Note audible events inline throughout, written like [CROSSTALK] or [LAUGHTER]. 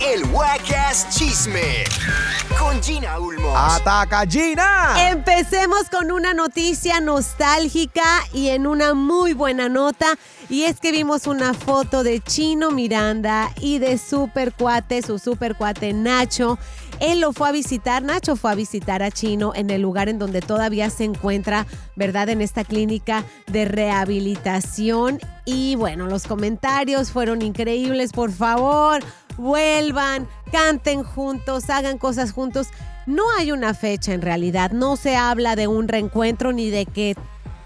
el Wacas Chisme con Gina Ulmos. ¡Ataca Gina! Empecemos con una noticia nostálgica y en una muy buena nota. Y es que vimos una foto de Chino Miranda y de super cuate, su super cuate Nacho. Él lo fue a visitar, Nacho fue a visitar a Chino en el lugar en donde todavía se encuentra, ¿verdad? En esta clínica de rehabilitación. Y bueno, los comentarios fueron increíbles, por favor, vuelvan, canten juntos, hagan cosas juntos. No hay una fecha en realidad, no se habla de un reencuentro ni de que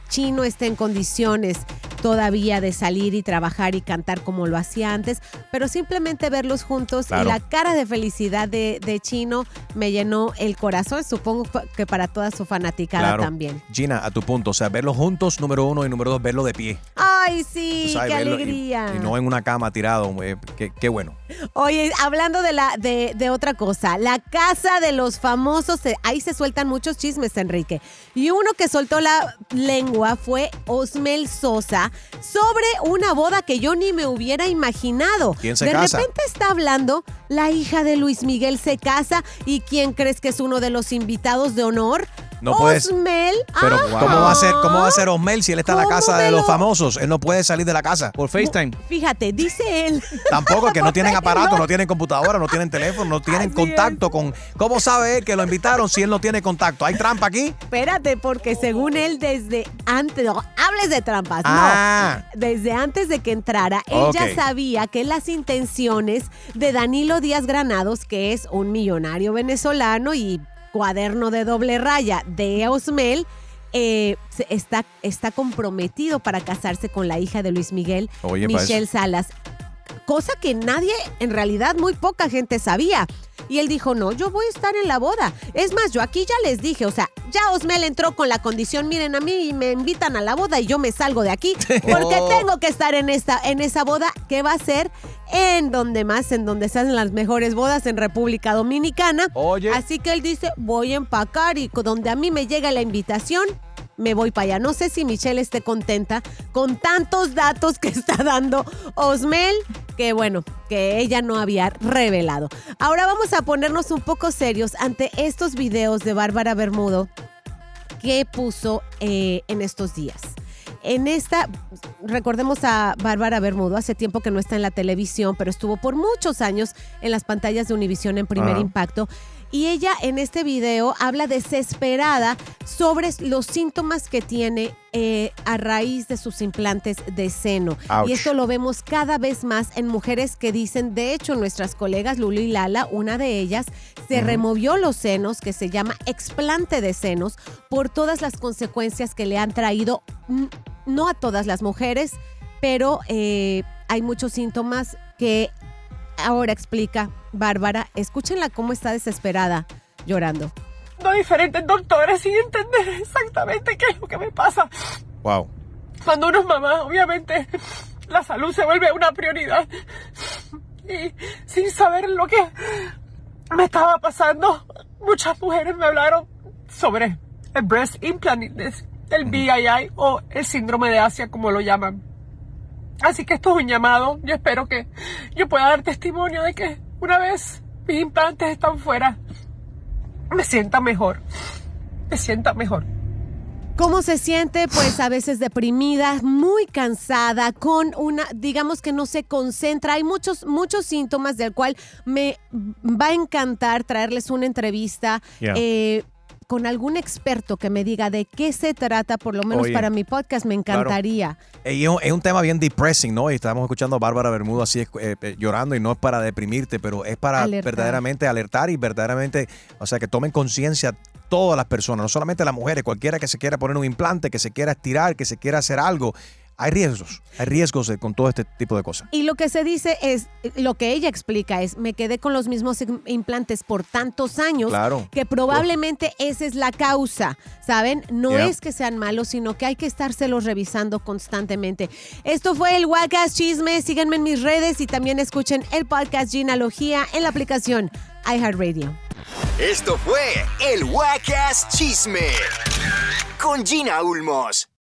Chino esté en condiciones todavía de salir y trabajar y cantar como lo hacía antes, pero simplemente verlos juntos Claro. y la cara de felicidad de, de Chino me llenó el corazón, supongo que para toda su fanaticada Claro. también. Gina, a tu punto, o sea, verlos juntos, número uno, y número dos, verlo de pie. Ay, sí, sabes, qué y- alegría. Y, no en una cama tirado, eh, qué, qué bueno. Oye, hablando de, la, de, de otra cosa, la casa de los famosos, ahí se sueltan muchos chismes, Enrique. Y uno que soltó la lengua fue Osmel Sosa sobre una boda que yo ni me hubiera imaginado. ¿Quién se de casa? repente está hablando, la hija de Luis Miguel se casa y ¿quién crees que es uno de los invitados de honor? No puedes- Osmel. Pero Ah, ¿cómo va a ser cómo va a ser Osmel si él está en la ¿Cómo casa me de los lo- famosos? Él no puede salir de la casa. Por FaceTime. Fíjate, dice él. [LAUGHS] Tampoco que no tienen aparato, no tienen computadora, no tienen teléfono, no tienen Así contacto con. ¿Cómo sabe él que lo invitaron si él no tiene contacto? ¿Hay trampa aquí? Espérate, porque según él, desde antes, no, hables de trampas, Ah. no. Desde antes de que entrara, él Ok. ya sabía que las intenciones de Danilo Díaz Granados, que es un millonario venezolano y cuaderno de doble raya de Osmel, eh, está, está comprometido para casarse con la hija de Luis Miguel, Oye, pa' Michelle. Salas. Cosa que nadie, en realidad muy poca gente sabía. Y él dijo, no, yo voy a estar en la boda. Es más, yo aquí ya les dije, o sea, ya Osmel entró con la condición, miren, a mí me invitan a la boda y yo me salgo de aquí [LAUGHS] porque Oh. tengo que estar en, esta, en esa boda que va a ser en donde más, en donde se hacen las mejores bodas en República Dominicana. Oye. Así que él dice, voy a empacar y donde a mí me llega la invitación, me voy para allá. No sé si Michelle esté contenta con tantos datos que está dando Osmel, que bueno, que ella no había revelado. Ahora vamos a ponernos un poco serios ante estos videos de Bárbara Bermudo que puso eh, en estos días. En esta, recordemos a Bárbara Bermudo, hace tiempo que no está en la televisión, pero estuvo por muchos años en las pantallas de Univisión en primer Ajá. impacto. Y ella en este video habla desesperada sobre los síntomas que tiene eh, a raíz de sus implantes de seno. Ouch. Y esto lo vemos cada vez más en mujeres que dicen, de hecho, nuestras colegas Lulu y Lala, una de ellas, se removió los senos, que se llama explante de senos, por todas las consecuencias que le han traído, mm, no a todas las mujeres, pero eh, hay muchos síntomas que ahora explica Bárbara. Escúchenla cómo está desesperada llorando. no diferentes doctores sin entender exactamente qué es lo que me pasa. Wow. Cuando uno es mamá, obviamente, la salud se vuelve una prioridad. Y sin saber lo que me estaba pasando, muchas mujeres me hablaron sobre el breast implant, el BII o el síndrome de Asia, como lo llaman. Así que esto es un llamado. Yo espero que yo pueda dar testimonio de que una vez mis implantes están fuera, me sienta mejor. Me sienta mejor. ¿Cómo se siente? Pues a veces deprimida, muy cansada, con una, digamos que no se concentra. Hay muchos, muchos síntomas del cual me va a encantar traerles una entrevista. Yeah. eh, con algún experto que me diga de qué se trata, por lo menos Oye, para mi podcast, me encantaría. Eh, y Es un, tema bien depressing, ¿no? Y estábamos escuchando a Bárbara Bermudo así eh, eh, llorando y no es para deprimirte, pero es para Alertar. verdaderamente alertar y verdaderamente, o sea, que tomen conciencia todas las personas, no solamente las mujeres, cualquiera que se quiera poner un implante, que se quiera estirar, que se quiera hacer algo. Hay riesgos, hay riesgos de- con todo este tipo de cosas. Y lo que se dice es, lo que ella explica es, me quedé con los mismos im- implantes por tantos años Claro. que probablemente esa es la causa, ¿saben? No Yeah. es que sean malos, sino que hay que estárselos revisando constantemente. Esto fue el Wildcast Chisme, síganme en mis redes y también escuchen el podcast Genealogía en la aplicación iHeartRadio. Esto fue el Wacas Chisme con Gina Ulmos.